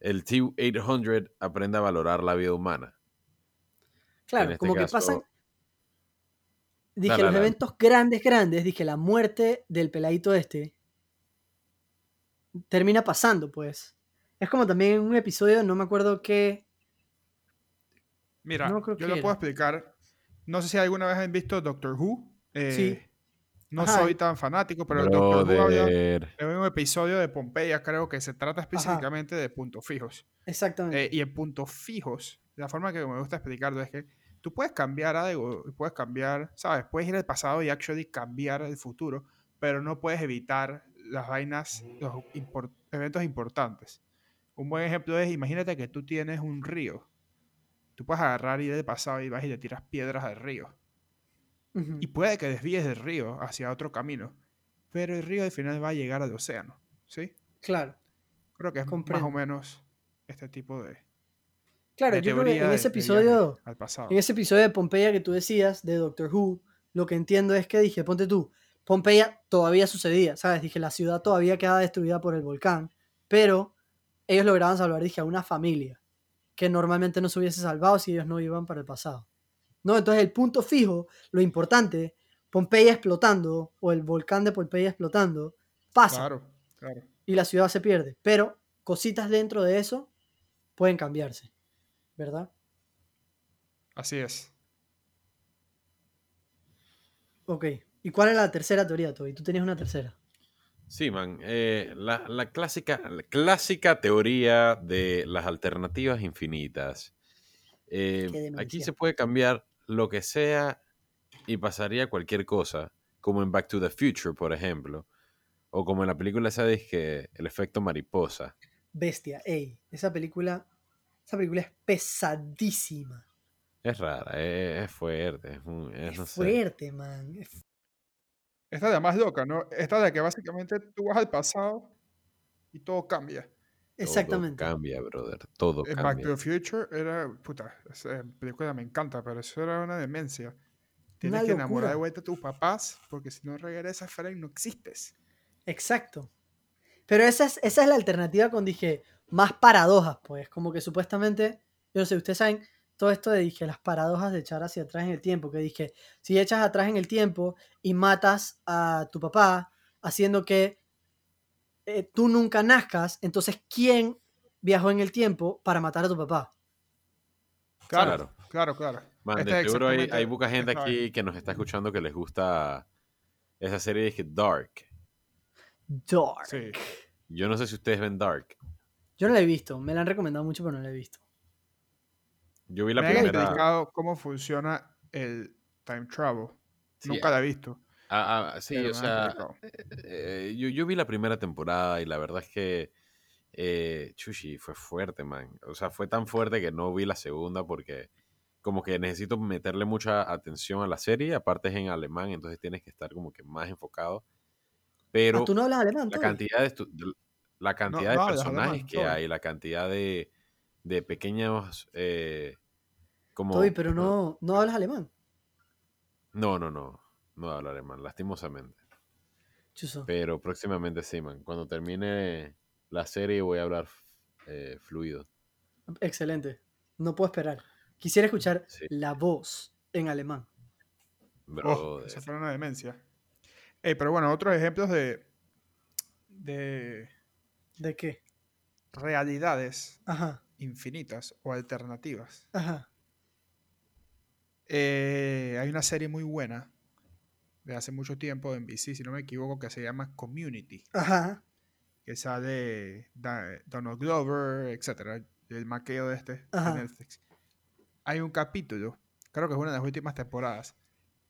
el T-800 aprende a valorar la vida humana. claro, este como que pasan. Dije, los eventos grandes, grandes, dije, la muerte del peladito este termina pasando, pues. Es como también en un episodio, no me acuerdo qué. Mira, No creo yo que lo puedo explicar. No sé si alguna vez han visto Doctor Who. eh, Sí. No Ajá. soy tan fanático, pero Doctor Who había un episodio de Pompeya, creo que se trata específicamente de puntos fijos. Exactamente. Eh, y en puntos fijos, la forma que me gusta explicarlo es que tú puedes cambiar algo, puedes cambiar, ¿sabes? Puedes ir al pasado y actually cambiar el futuro, pero no puedes evitar las vainas, los eventos importantes. Un buen ejemplo es, imagínate que tú tienes un río. Tú puedes agarrar y del pasado y vas y le tiras piedras al río. Y puede que desvíes del río hacia otro camino, pero el río al final va a llegar al océano, ¿sí? Claro. Creo que es más o menos este tipo de, Claro, de yo creo que en de- ese de episodio. al pasado. En ese episodio de Pompeya que tú decías, de Doctor Who, lo que entiendo es que dije, ponte tú, Pompeya todavía sucedía, ¿sabes? Dije, la ciudad todavía quedaba destruida por el volcán, pero ellos lograban salvar, dije, a una familia que normalmente no se hubiese salvado si ellos no iban para el pasado. ¿No? Entonces el punto fijo, lo importante, Pompeya explotando o el volcán de Pompeya explotando, pasa Claro, claro. y la ciudad se pierde, pero cositas dentro de eso pueden cambiarse, ¿verdad? Así es. Ok. ¿Y cuál es la tercera teoría, Toby? Tú tenías una tercera. Sí, man. eh, la, la clásica, la clásica teoría de las alternativas infinitas. Eh, aquí se puede cambiar lo que sea y pasaría cualquier cosa, como en Back to the Future, por ejemplo, o como en la película esa de que el efecto mariposa. Bestia, ey. Esa película. Esa película es pesadísima. Es rara, eh, es, fuerte, es, un- es, Es no sé. fuerte, man. es- Esta es la más loca, ¿no? Esta de que básicamente tú vas al pasado y todo cambia. Exactamente. Todo cambia, brother. Todo En Back cambia. to the Future era, puta, esa película me encanta, pero eso era una demencia. Tienes Una que enamorar de vuelta a tus papás porque si no regresas, Frank, no existes. Exacto. Pero esa es, esa es la alternativa con, dije, más paradojas, pues. Como que supuestamente, yo no sé, ustedes saben todo esto de, dije, las paradojas de echar hacia atrás en el tiempo. Que dije, si echas atrás en el tiempo y matas a tu papá, haciendo que eh, tú nunca nazcas, entonces, ¿quién viajó en el tiempo para matar a tu papá? Claro, Claro. claro, claro. Man, Esta de es seguro hay, hay poca gente aquí que nos está escuchando que les gusta esa serie de que Dark. Dark. Sí. Yo no sé si ustedes ven Dark. Yo no la he visto, me la han recomendado mucho, pero no la he visto. Yo vi la Me primera. explicado cómo funciona el time travel. Sí, Nunca la he visto. ah, ah, sí, pero o sea, explicado. eh, yo, yo vi la primera temporada y la verdad es que eh, Chushi fue fuerte, man. O sea, fue tan fuerte que no vi la segunda porque como que necesito meterle mucha atención a la serie. Aparte es en alemán, entonces tienes que estar como que más enfocado. Pero Ah, ¿Tú no hablas alemán? la cantidad de, la cantidad no de personajes alemán, que hay, la cantidad de, de pequeños eh, como Toby, pero no, no hablas alemán. no no no no hablo alemán lastimosamente Chuzo. pero próximamente sí man cuando termine la serie voy a hablar eh, fluido Excelente. No puedo esperar. Quisiera escuchar Sí. la voz en alemán. Oh, eso fue una demencia. Ey, pero bueno, otros ejemplos de, de ¿De qué? realidades Ajá, infinitas o alternativas. ajá. Eh, hay una serie muy buena de hace mucho tiempo en BC, si no me equivoco, que se llama Community, Ajá. que sale Donald Glover, etcétera, el maqueo de este de Ajá. Netflix. Hay un capítulo, creo que es una de las últimas temporadas,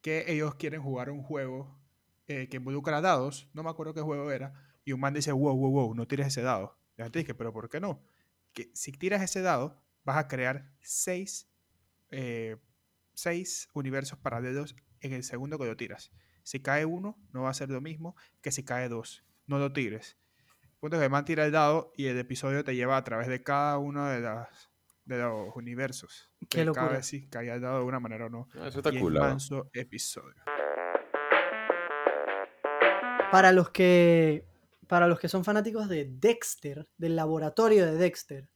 que ellos quieren jugar un juego eh, que involucra dados, no me acuerdo qué juego era, y un man dice, wow, wow, wow, no tires ese dado. Y la gente dice, pero ¿por qué no? Que si tiras ese dado, vas a crear seis, eh, seis universos paralelos en el segundo que lo tiras. Si cae uno, no va a ser lo mismo que si cae dos. No lo tires. El punto es que el man tira el dado y el episodio te lleva a través de cada uno de, las, de los universos. Qué de cada locura. vez si caía el dado de una manera o no. Eso está y es cool. manso episodio. Para los que para los que son fanáticos de Dexter, del laboratorio de Dexter,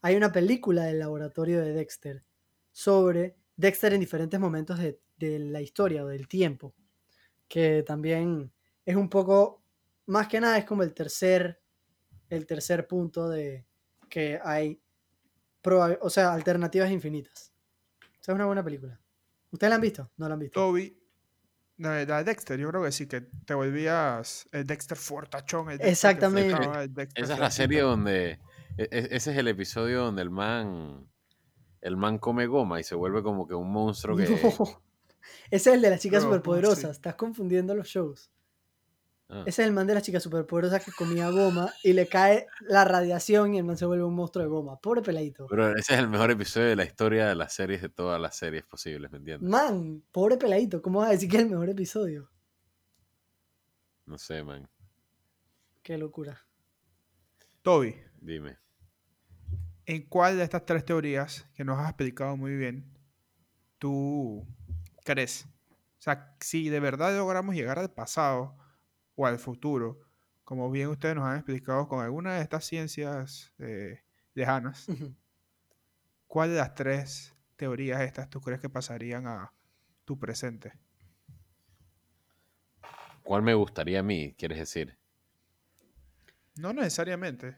hay una película del laboratorio de Dexter sobre Dexter en diferentes momentos de, la historia o del tiempo, que también es un poco, más que nada es como el tercer, el tercer punto de que hay, o sea, alternativas infinitas. O sea, es una buena película. ¿Ustedes la han visto? No la han visto. Toby, la de, la de Dexter, yo creo que sí, que te volvías el Dexter fortachón. El Dexter Exactamente. flotaba, el Dexter Esa es la serie donde. e- e- Ese es el episodio donde el man. El man come goma y se vuelve como que un monstruo que. No. Ese es el de las chicas No, ¿cómo superpoderosas. Estás confundiendo los shows. Ah, Ese es el man de las chicas superpoderosas que comía goma y le cae la radiación y el man se vuelve un monstruo de goma. Pobre peladito. Pero ese es el mejor episodio de la historia de las series, de todas las series posibles, ¿me entiendes? Man, pobre peladito. ¿Cómo vas a decir que es el mejor episodio? No sé, man. Qué locura. Toby, Dime. ¿en cuál de estas tres teorías que nos has explicado muy bien tú crees? O sea, si de verdad logramos llegar al pasado o al futuro, como bien ustedes nos han explicado con alguna de estas ciencias eh, lejanas. ¿cuál de las tres teorías estas tú crees que pasarían a tu presente? ¿Cuál me gustaría a mí, quieres decir? No necesariamente.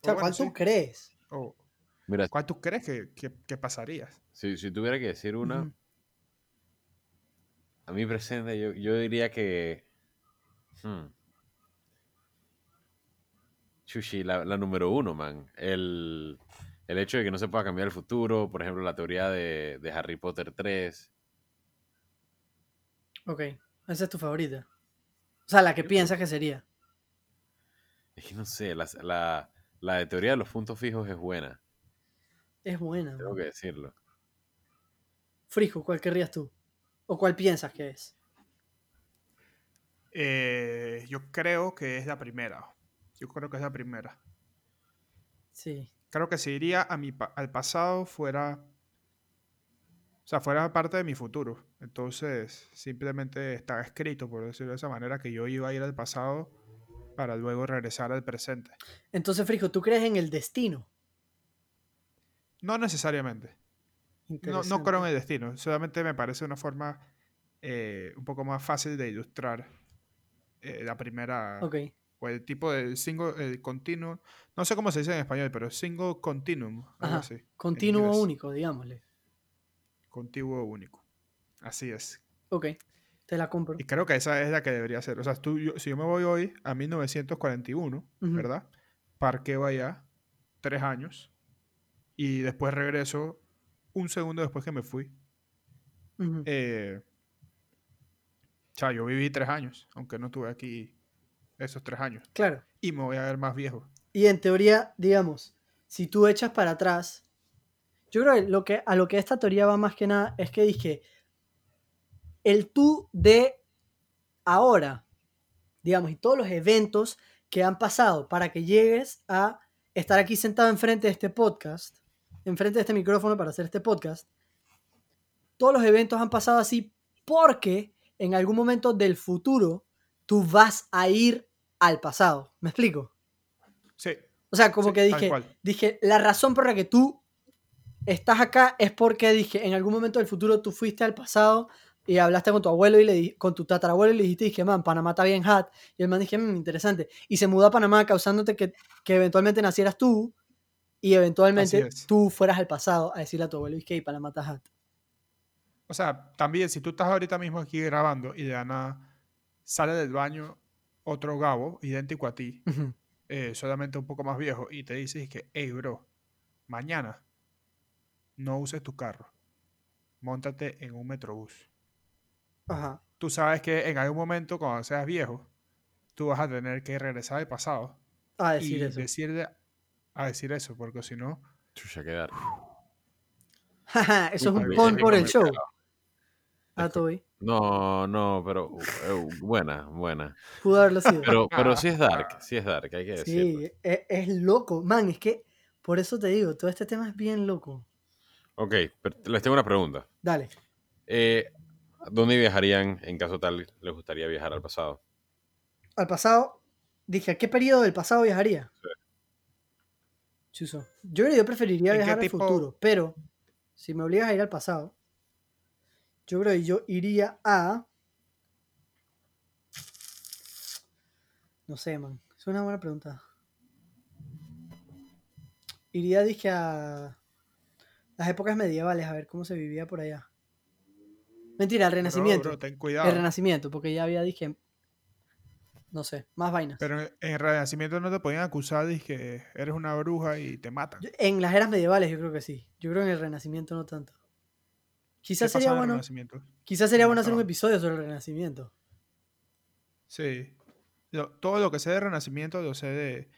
O sea, bueno, ¿cuál tú sí. crees? O, Mira, ¿Cuál tú crees que, que, que pasarías? si, si tuviera que decir una, a mi presente, yo, yo diría que. Hmm. Chushi, la, la número uno, man. El, el hecho de que no se pueda cambiar el futuro, por ejemplo, la teoría de, de Harry Potter 3. Ok, esa es tu favorita. O sea, la que piensas que sería. Es que no sé, la, la, la de teoría de los puntos fijos es buena, Es buena. tengo man. que decirlo. Frijo, ¿cuál querrías tú? ¿O cuál piensas que es? Eh, yo creo que es la primera. Yo creo que es la primera. Sí. Creo que si iría a mi al pasado fuera. O sea, fuera parte de mi futuro. Entonces, simplemente estaba escrito, por decirlo de esa manera, que yo iba a ir al pasado para luego regresar al presente. Entonces, Frijo, ¿tú crees en el destino? No necesariamente. No, no creo en el destino. Solamente me parece una forma eh, un poco más fácil de ilustrar eh, la primera. Ok. O el tipo de single, el continuo. No sé cómo se dice en español, pero single continuum. Ajá. así. Continuo único, digámosle. Contiguo único. Así es. Ok. Te la compro. Y creo que esa es la que debería ser. O sea, tú, yo- si yo me voy hoy a 1941, Ujú. ¿verdad? Parqueo allá tres años y después regreso un segundo después que me fui. Ujú. Eh, o sea, yo viví tres años, aunque no tuve aquí esos tres años. Claro. Y me voy a ver más viejo. Y en teoría, digamos, si tú echas para atrás, yo creo que, lo que a lo que esta teoría va más que nada es que dije, el tú de ahora, digamos, y todos los eventos que han pasado para que llegues a estar aquí sentado enfrente de este podcast, enfrente de este micrófono para hacer este podcast, todos los eventos han pasado así porque en algún momento del futuro tú vas a ir al pasado. ¿Me explico? Sí. O sea, como Sí, que dije, dije, la razón por la que tú estás acá es porque dije, en algún momento del futuro tú fuiste al pasado y hablaste con tu abuelo y le di- con tu tatarabuelo y le dijiste, dije, man, Panamá está bien hot. Y el man dije, "Mm, interesante. Y se mudó a Panamá causándote que, que eventualmente nacieras tú y eventualmente tú fueras al pasado a decirle a tu abuelo, que Panamá está hot. O sea, también si tú estás ahorita mismo aquí grabando y de la nada sale del baño otro Gabo, idéntico a ti, eh, solamente un poco más viejo, y te dices que, hey, bro, mañana no uses tu carro, montate en un metrobús. Ajá. Tú sabes que en algún momento, cuando seas viejo, tú vas a tener que regresar al pasado A y decir eso. decirle a decir eso, porque si no, Chucha, quedar. Eso es un bien, por el show. bien. Ah. No, no, pero eh, buena, buena. Pudo haberlo sido. Pero, pero sí es dark, sí es dark, hay que decirlo. Sí, es, es loco. Man, es que por eso te digo, todo este tema es bien loco. Ok, pero les tengo una pregunta. Dale. Eh, ¿Dónde viajarían en caso tal les gustaría viajar al pasado? Al pasado, dije, ¿a qué periodo del pasado viajaría? Sí. Chuzo. Yo creo que yo preferiría ¿En qué viajar al futuro, pero si me obligas a ir al pasado, yo creo que yo iría a. No sé, man. Es una buena pregunta. Iría, dije, a las épocas medievales, a ver cómo se vivía por allá. Mentira, al bro, Renacimiento. bro, ten cuidado. el Renacimiento, porque ya había, dije, no sé, más vainas. Pero en el Renacimiento no te podían acusar de que eres una bruja y te matan. Yo- En las eras medievales yo creo que sí. Yo creo que en el Renacimiento no tanto. ¿Qué Quizás sería en el bueno, Renacimiento? quizás sería bueno hacer un episodio sobre el Renacimiento. Sí. Lo- todo lo que sé de Renacimiento lo sé de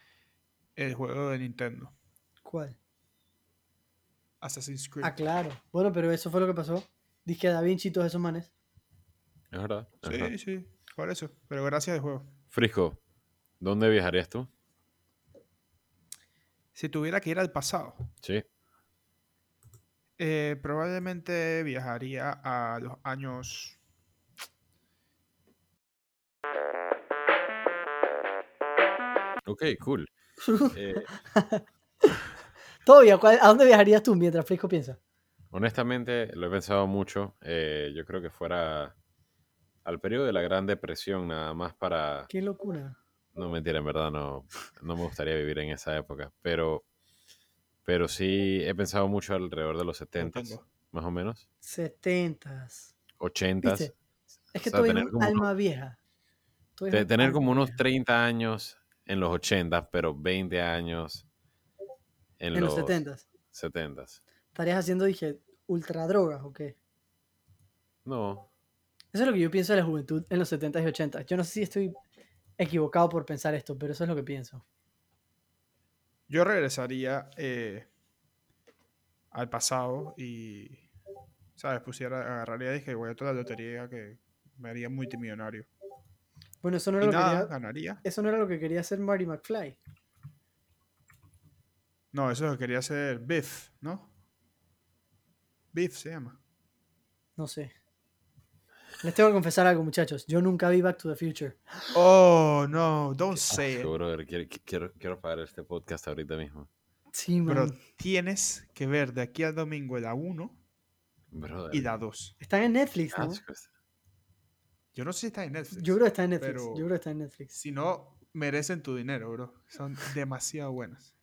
el juego de Nintendo. ¿Cuál? Assassin's Creed. Ah, claro. Bueno, pero eso fue lo que pasó. Dije Da Vinci y todos esos manes. ¿Es verdad? es verdad. Sí, sí, por eso. Pero gracias al juego. Frisco, ¿dónde viajarías tú? Si tuviera que ir al pasado, Sí. eh, probablemente viajaría a los años. Ok, cool. Eh, Todavía, ¿cuál- ¿a dónde viajarías tú mientras Frisco piensa? honestamente, lo he pensado mucho. Eh, yo creo que fuera al periodo de la Gran Depresión, nada más para... Qué locura. No, mentira, en verdad no, no me gustaría vivir en esa época. Pero, pero sí he pensado mucho alrededor de los 70, tengo. más o menos. Setentas. 80. ¿Viste? Es que O sea, tú eres tener un alma vieja. Tú eres Te- un tener como unos vieja. 30 años en los 80, pero 20 años en, En los los setentas. 70. ¿Estarías haciendo, dije, ultra drogas o qué? No, Eso es lo que yo pienso de la juventud en los 70s y 80s. Yo no sé si estoy equivocado por pensar esto, pero eso es lo que pienso. Yo regresaría eh, al pasado y, ¿sabes? Pusiera, agarraría y dije, voy a toda la lotería que me haría multimillonario. Bueno, eso no Y era, lo que nada, quería, ganaría. eso no era lo que quería hacer Marty McFly. No, eso es lo que quería hacer Biff, ¿no? Biff se llama. No sé. Les tengo que confesar algo, muchachos. Yo nunca vi Back to the Future. Oh, no, don't say it. brother, quiero, quiero, quiero pagar este podcast ahorita mismo. Sí, man. Pero tienes que ver de aquí al domingo la 1 Brother. y la 2. Están en Netflix, Ah, ¿no? Yo no sé si está en Netflix. Yo creo que está en Netflix. pero- Yo creo que está en Netflix. Si no, merecen tu dinero, bro. Son demasiado buenas.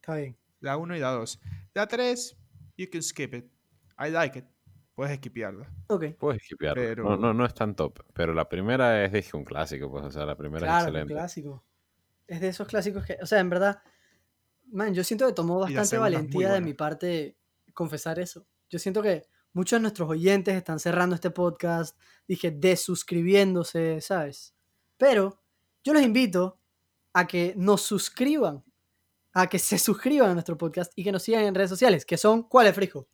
Está bien. La 1 y la 2. La 3, you can skip it. I like it. Puedes esquipearla. Ok. Puedes esquipearlo. Pero- No, no, no es tan top. Pero la primera es dije, un clásico, pues. O sea, la primera es Claro, un excelente. clásico. Es de esos clásicos que, o sea, en verdad, man, yo siento que tomó bastante valentía de mi parte confesar eso. Yo siento que muchos de nuestros oyentes están cerrando este podcast, dije, desuscribiéndose, ¿sabes? Pero yo los invito a que nos suscriban, a que se suscriban a nuestro podcast y que nos sigan en redes sociales, que son, ¿cuáles, Frijo?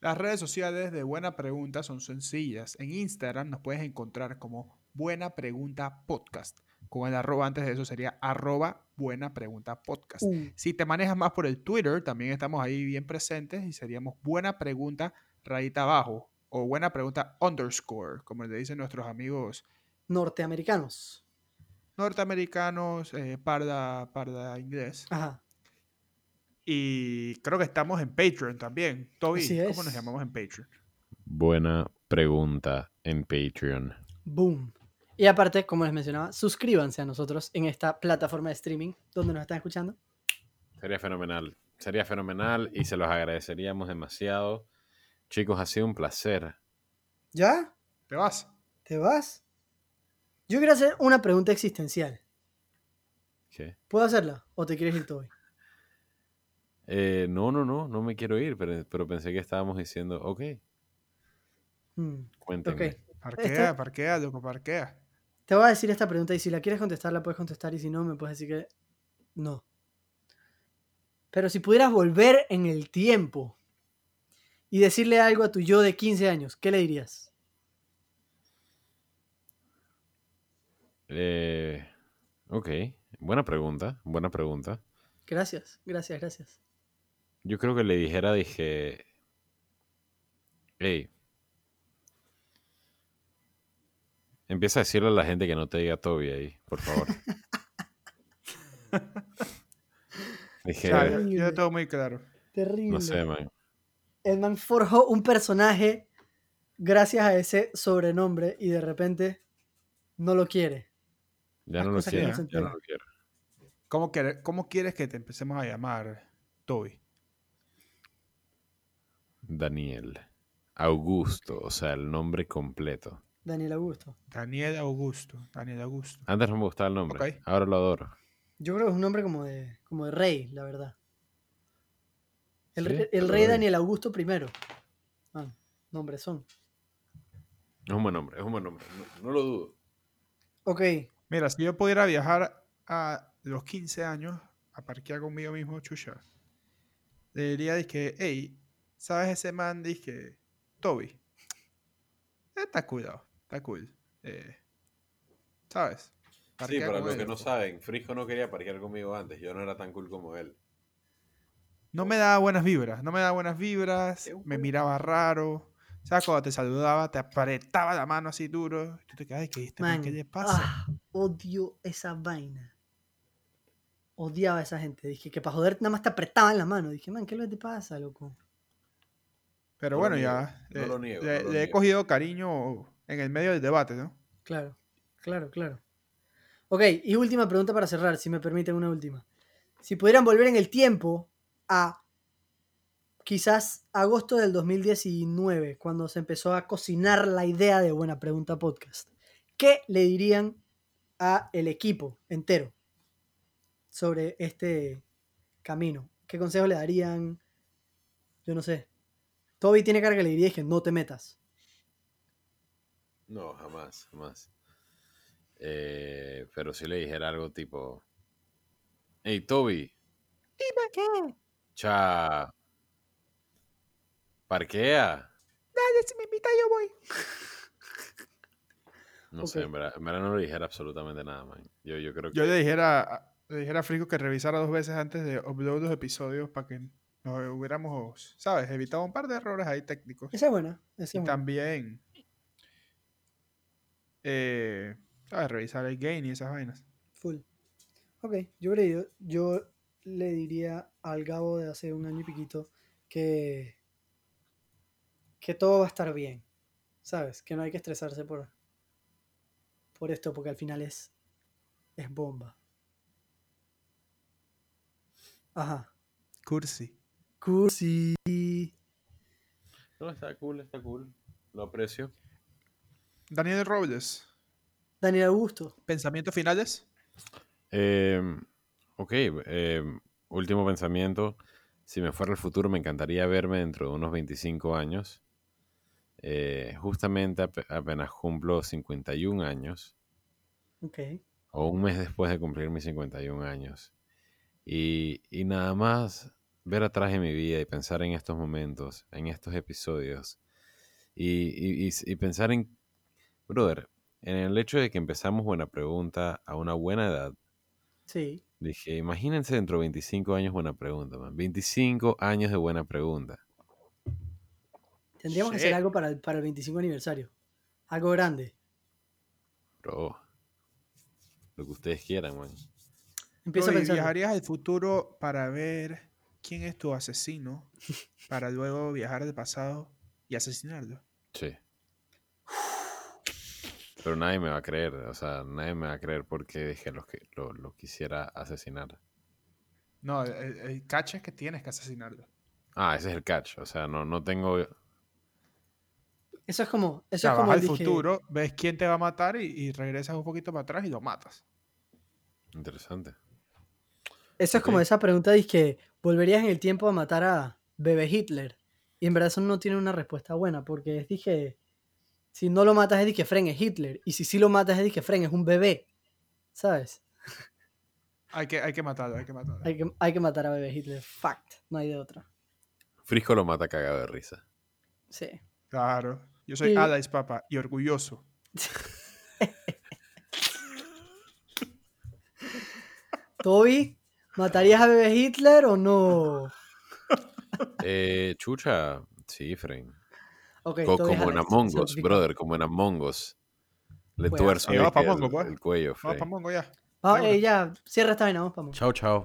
Las redes sociales de Buena Pregunta son sencillas. En Instagram nos puedes encontrar como Buena Pregunta Podcast. Con el arroba antes de eso sería arroba Buena Pregunta Podcast. Uh, Si te manejas más por el Twitter, también estamos ahí bien presentes y seríamos Buena Pregunta rayita abajo o Buena Pregunta underscore, como le dicen nuestros amigos norteamericanos. norteamericanos, eh, parda, parda inglés. Ajá. Y creo que estamos en Patreon también. Toby, Así ¿cómo es. nos llamamos en Patreon? Buena pregunta en Patreon. Boom. Y aparte, como les mencionaba, suscríbanse a nosotros en esta plataforma de streaming donde nos están escuchando. Sería fenomenal. Sería fenomenal y se los agradeceríamos demasiado. Chicos, ha sido un placer. ¿Ya? ¿Te vas? ¿Te vas? Yo quiero hacer una pregunta existencial. ¿Qué? ¿Puedo hacerla? ¿O te quieres ir hoy? Eh, no, no, no, no me quiero ir, pero, pero pensé que estábamos diciendo, ok, Hmm, cuéntenme. ok. Parquea, parquea, loco, parquea. Te voy a decir esta pregunta y si la quieres contestar, la puedes contestar y si no, me puedes decir que no. Pero si pudieras volver en el tiempo y decirle algo a tu yo de 15 años, ¿qué le dirías? Eh, ok, buena pregunta, buena pregunta. Gracias, gracias, gracias. Yo creo que le dijera, dije, hey, empieza a decirle a la gente que no te diga Toby ahí, por favor. dije, Ya, ya- Terrible. ya todo muy claro. Terrible. no sé, man. El man forjó un personaje gracias a ese sobrenombre y de repente no lo quiere. Ya no lo no se ya no lo quiero. ¿Cómo, ¿Cómo quieres que te empecemos a llamar, Toby? Daniel. Augusto, o sea, el nombre completo. Daniel Augusto. Daniel Augusto. Daniel Augusto. Antes no me gustaba el nombre, ahora lo adoro. Yo creo que es un nombre como de, como de rey, la verdad. El, Sí, rey de- Daniel Augusto I. Ah, nombres son. Es un buen nombre, es un buen nombre, no, no lo dudo. Ok, Mira, si yo pudiera viajar a los 15 años a parquear conmigo mismo, chucha, le diría que, hey, ¿sabes ese man? Dije, Toby. Eh, está cuidado, está cool. Eh, ¿Sabes? Sí, para los él. que no saben, Frisco no quería parquear conmigo antes, yo no era tan cool como él. No me daba buenas vibras, no me daba buenas vibras, me miraba raro. ¿Sabes? Cuando te saludaba, te apretaba la mano así duro. y Tú te quedas, ay, ¿qué, este man, man. ¿qué le pasa? ah, odio esa vaina. Odiaba a esa gente. Dije que para joder nada más te apretaban la mano. Dije, man, ¿qué es lo que te pasa, loco? Pero No lo bueno, niego, ya. no le- lo niego, le, no lo le he cogido cariño en el medio del debate, ¿no? Claro, claro, claro. Ok, y última pregunta para cerrar, si me permiten una última. Si pudieran volver en el tiempo a quizás agosto del 2019, cuando se empezó a cocinar la idea de Buena Pregunta Podcast, ¿qué le dirían a el equipo entero sobre este camino? ¿Qué consejos le darían? Yo no sé. Toby tiene cara que le diría que no te metas. No, jamás, jamás. Eh, pero si le dijera algo tipo, hey Toby, Dime qué. cha, parquea. Dale, si me invita yo voy. No sé, en verdad, en verdad no le dijera absolutamente nada, man. Yo, yo creo que... Yo le dijera, a- le dijera a Frico que revisara dos veces antes de upload los episodios para que nos hubiéramos, ¿sabes? Evitado un par de errores ahí técnicos. Esa es buena. Esa es Y buena. también, eh, ¿sabes? Revisar el gain y esas vainas. Full. Ok, yo, creo, yo, yo le diría al Gabo de hace un año y piquito que, que todo va a estar bien. ¿Sabes? Que no hay que estresarse por, por esto, porque al final es, es bomba. Ajá. Cursi. Cursi. No, está cool, está cool. Lo aprecio. Daniel Robles, Daniel Augusto. ¿pensamientos finales? Eh, ok, eh, último pensamiento. Si me fuera al futuro, me encantaría verme dentro de unos 25 años. Eh, justamente ape- apenas cumplo 51 años, Ok. o un mes después de cumplir mis 51 años. Y, y nada más ver atrás en mi vida y pensar en estos momentos, en estos episodios. Y, y- y s- y pensar en, brother, en el hecho de que empezamos Buena Pregunta a una buena edad. Sí. Dije, imagínense dentro de 25 años buena pregunta, man. 25 años de buena pregunta. Tendríamos que hacer algo para el, para el 25 aniversario. Algo grande. Bro. Lo que ustedes quieran, man. Empieza a pensar. ¿Viajarías al futuro para ver quién es tu asesino? Para luego viajar al pasado y asesinarlo. Sí. Pero nadie me va a creer, o sea, nadie me va a creer porque dije lo que lo, lo quisiera asesinar. No, el, el catch es que tienes que asesinarlo. Ah, ese es el catch, o sea, no, no tengo Eso es como, O eso sea, es vas como al el disque- futuro, ves quién te va a matar y, y regresas un poquito para atrás y lo matas. Interesante. Eso es como esa pregunta de que volverías en el tiempo a matar a bebé Hitler. Y en verdad eso no tiene una respuesta buena, porque es dije, si no lo matas es que Fren es Hitler, y si sí lo matas es que Fren es un bebé, ¿sabes? Hay que, hay que matarlo, hay que matarlo. Hay que, hay que matar a bebé Hitler, fact, no hay de otra. Frisco lo mata cagado de risa. Sí. Claro. Yo soy Sí. Alais, papá, y orgulloso. Toby, ¿matarías a bebé Hitler o no? Eh, chucha, sí, Fren. Ok, Co- como en Alex, Among Us, certificado. brother, como en Among Us. Le tuerzo el, Mongo, pues. el cuello, Vamos para Mongo ya. Ah, eh, ya, cierra esta vaina, vamos, vamos. Chao, chao.